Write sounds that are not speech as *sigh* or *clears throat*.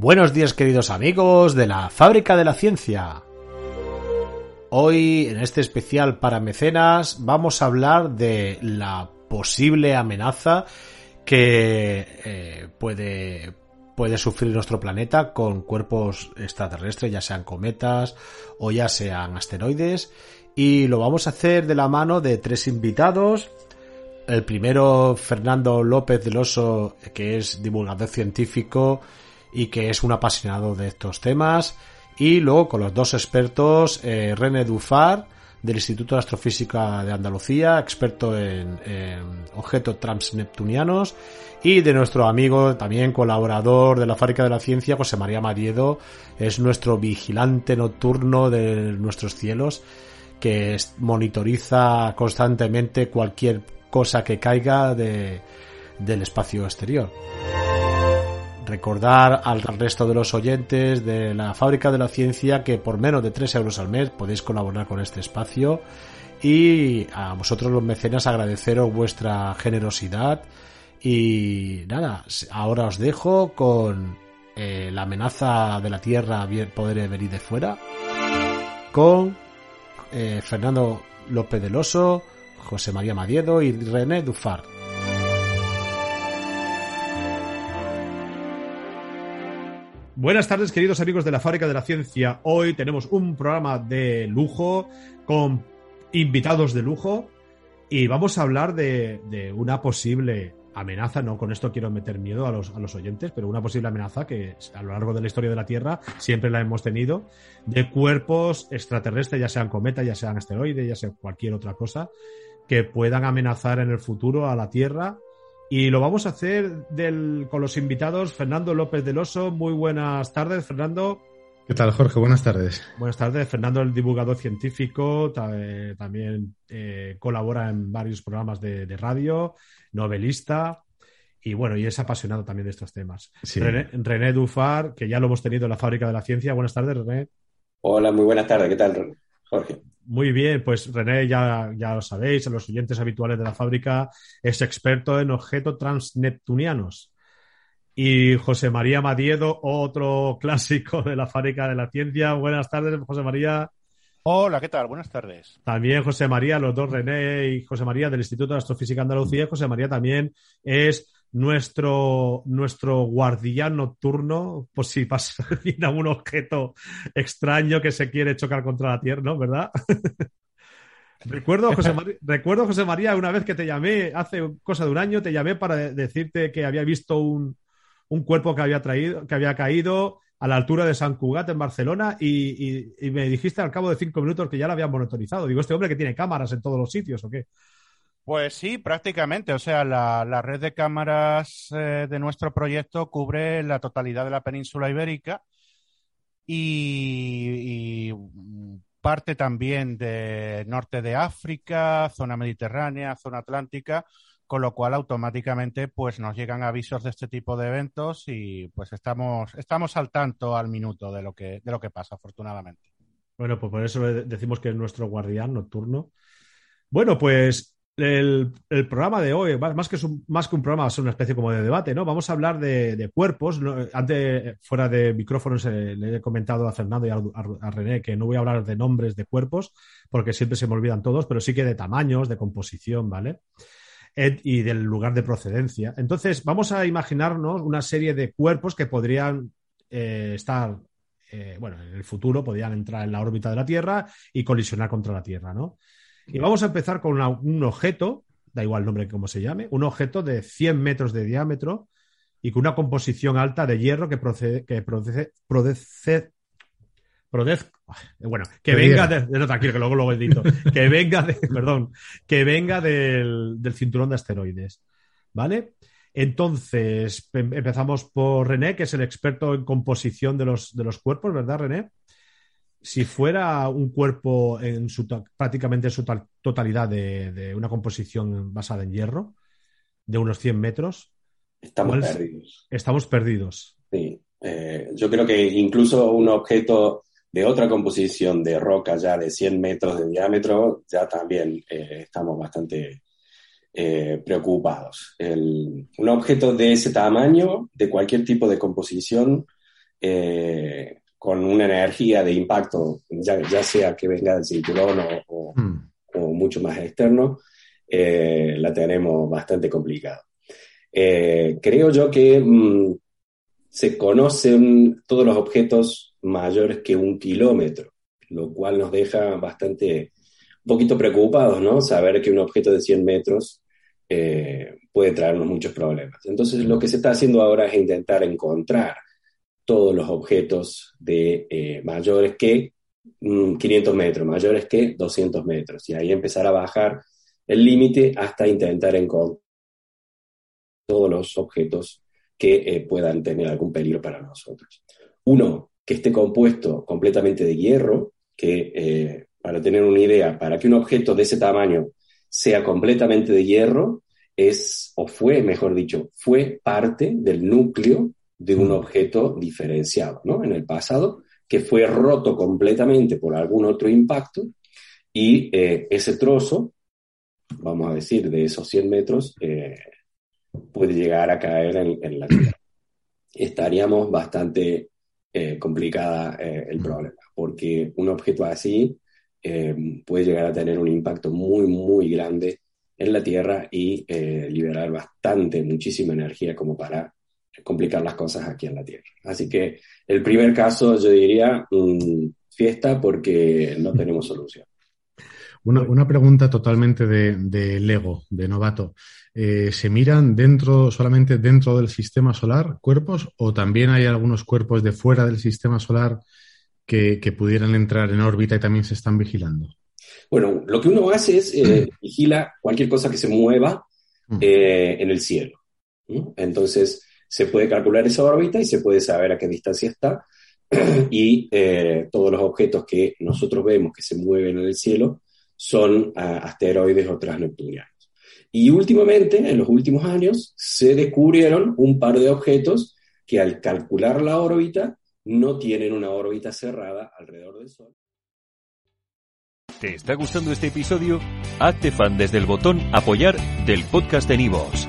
Buenos días queridos amigos de la Fábrica de la Ciencia. Hoy en este especial para mecenas vamos a hablar de la posible amenaza que eh, puede, puede sufrir nuestro planeta con cuerpos extraterrestres, ya sean cometas o ya sean asteroides. Y lo vamos a hacer de la mano de tres invitados. El primero, Fernando López del Oso, que es divulgador científico y que es un apasionado de estos temas. Y luego con los dos expertos, eh, René Dufar, del Instituto de Astrofísica de Andalucía, experto en, objetos transneptunianos, y de nuestro amigo, también colaborador de la Fábrica de la Ciencia, José María Mariedo, es nuestro vigilante nocturno de nuestros cielos, que monitoriza constantemente cualquier cosa que caiga de, del espacio exterior recordar al resto de los oyentes de la Fábrica de la Ciencia que por menos de 3 euros al mes podéis colaborar con este espacio y a vosotros los mecenas agradeceros vuestra generosidad y nada, ahora os dejo con eh, la amenaza de la Tierra poder venir de fuera con eh, Fernando López del Oso, José María Madiedo y René Dufar. Buenas tardes, queridos amigos de la Fábrica de la Ciencia. Hoy tenemos un programa de lujo con invitados de lujo y vamos a hablar de, una posible amenaza, no con esto quiero meter miedo a los, a los, oyentes, pero una posible amenaza que a lo largo de la historia de la Tierra siempre la hemos tenido, de cuerpos extraterrestres, ya sean cometas, ya sean asteroides, ya sea cualquier otra cosa, que puedan amenazar en el futuro a la Tierra y lo vamos a hacer con los invitados Fernando López del Oso. Muy buenas tardes, Fernando. ¿Qué tal, Jorge? Buenas tardes. Buenas tardes. Fernando, el divulgador científico, eh, también eh, colabora en varios programas de, radio, novelista y bueno, y es apasionado también de estos temas. René, René, Dufar, que ya lo hemos tenido en la Fábrica de la Ciencia. Buenas tardes, René. Hola, muy buenas tardes. ¿Qué tal, Jorge? Muy bien, pues René, ya, ya lo sabéis, los oyentes habituales de la fábrica, es experto en objetos transneptunianos. Y José María Madiedo, otro *laughs* clásico de la fábrica de la ciencia. Buenas tardes, José María. Hola, ¿qué tal? Buenas tardes. También José María, los dos René y José María del Instituto de Astrofísica Andalucía. José María también es nuestro, nuestro guardián nocturno, por si pasa *laughs* un objeto extraño que se quiere chocar contra la Tierra, ¿no? ¿Verdad? *laughs* recuerdo, José María, recuerdo, José María, una vez que te llamé, hace cosa de un año, te llamé para decirte que había visto un, un cuerpo que había, traído, que había caído a la altura de San Cugat en Barcelona y, y, me dijiste al cabo de cinco minutos que ya lo habían monitorizado. Digo, ¿este hombre que tiene cámaras en todos los sitios o qué? Pues sí, prácticamente. O sea, la, red de cámaras eh, de nuestro proyecto cubre la totalidad de la península ibérica y, parte también del norte de África, zona mediterránea, zona atlántica, con lo cual automáticamente pues nos llegan avisos de este tipo de eventos y pues estamos, estamos al tanto al minuto de lo que, de lo que pasa, afortunadamente. Bueno, pues por eso decimos que es nuestro guardián nocturno. Bueno, pues el, programa de hoy, más que, más que un programa, es una especie como de debate, ¿no? Vamos a hablar de, cuerpos. Antes, fuera de micrófonos, eh, le he comentado a Fernando y a, René que no voy a hablar de nombres de cuerpos, porque siempre se me olvidan todos, pero sí que de tamaños, de composición, ¿vale? y del lugar de procedencia. Entonces, vamos a imaginarnos una serie de cuerpos que podrían eh, estar, eh, bueno, en el futuro podrían entrar en la órbita de la Tierra y colisionar contra la Tierra, ¿no? Y vamos a empezar con un objeto, da igual el nombre como se llame, un objeto de 100 metros de diámetro y con una composición alta de hierro que procede, que procede, procede, bueno, que venga de, no, tranquilo, que luego lo edito, *laughs* que venga de, perdón, que venga del, cinturón de asteroides. ¿vale? Entonces, em- empezamos por René, que es el experto en composición de los, de los cuerpos, ¿verdad, René? Si fuera un cuerpo en su prácticamente en su tal- totalidad de, de una composición basada en hierro, de unos 100 metros, Estamos perdidos. estamos perdidos. Sí. Eh, yo creo que incluso un objeto de otra composición de roca ya de 100 metros de diámetro, ya también eh, estamos bastante eh, preocupados. El- un objeto de ese tamaño, de cualquier tipo de composición, eh, con una energía de impacto, ya, ya sea que venga del cinturón o, o- Hmm. o mucho más externo, eh, la tenemos bastante complicada. Eh, creo yo que mm, se conocen todos los objetos mayores que un kilómetro, lo cual nos deja bastante, un poquito preocupados, ¿no? Saber que un objeto de 100 metros eh, puede traernos muchos problemas. Entonces, lo que se está haciendo ahora es intentar encontrar todos los objetos de eh, mayores que mm, 500 metros, mayores que 200 metros, y ahí empezar a bajar el límite hasta intentar encontrar todos los objetos que eh, puedan tener algún peligro para nosotros. Uno, que esté compuesto completamente de hierro, que eh, para tener una idea, para que un objeto de ese tamaño sea completamente de hierro, es, o fue, mejor dicho, fue parte del núcleo de un objeto diferenciado, ¿no? En el pasado, que fue roto completamente por algún otro impacto y eh, ese trozo, vamos a decir, de esos 100 metros, eh, puede llegar a caer en, en la Tierra. Estaríamos bastante eh, complicada eh, el problema, porque un objeto así puede llegar a tener un impacto muy, muy grande en la Tierra y liberar bastante, muchísima energía como para complicar las cosas aquí en la Tierra. Así que el primer caso yo diría mm, fiesta porque no tenemos solución. Una, una pregunta totalmente de, de Lego, de novato. Eh, ¿Se miran dentro, solamente dentro del sistema solar cuerpos o también hay algunos cuerpos de fuera del sistema solar que, que pudieran entrar en órbita y también se están vigilando? Bueno, lo que uno hace es eh, *clears throat* vigila cualquier cosa que se mueva Mm. eh, en el cielo. ¿no? Entonces, se puede calcular esa órbita y se puede saber a qué distancia está. *clears throat* y eh, todos los objetos que nosotros vemos que se mueven en el cielo son ah, asteroides o transneptunianos. Y últimamente, en los últimos años, se descubrieron un par de objetos que al calcular la órbita no tienen una órbita cerrada alrededor del Sol. ¿Te está gustando este episodio? Hazte fan desde el botón Apoyar del podcast de Nivos.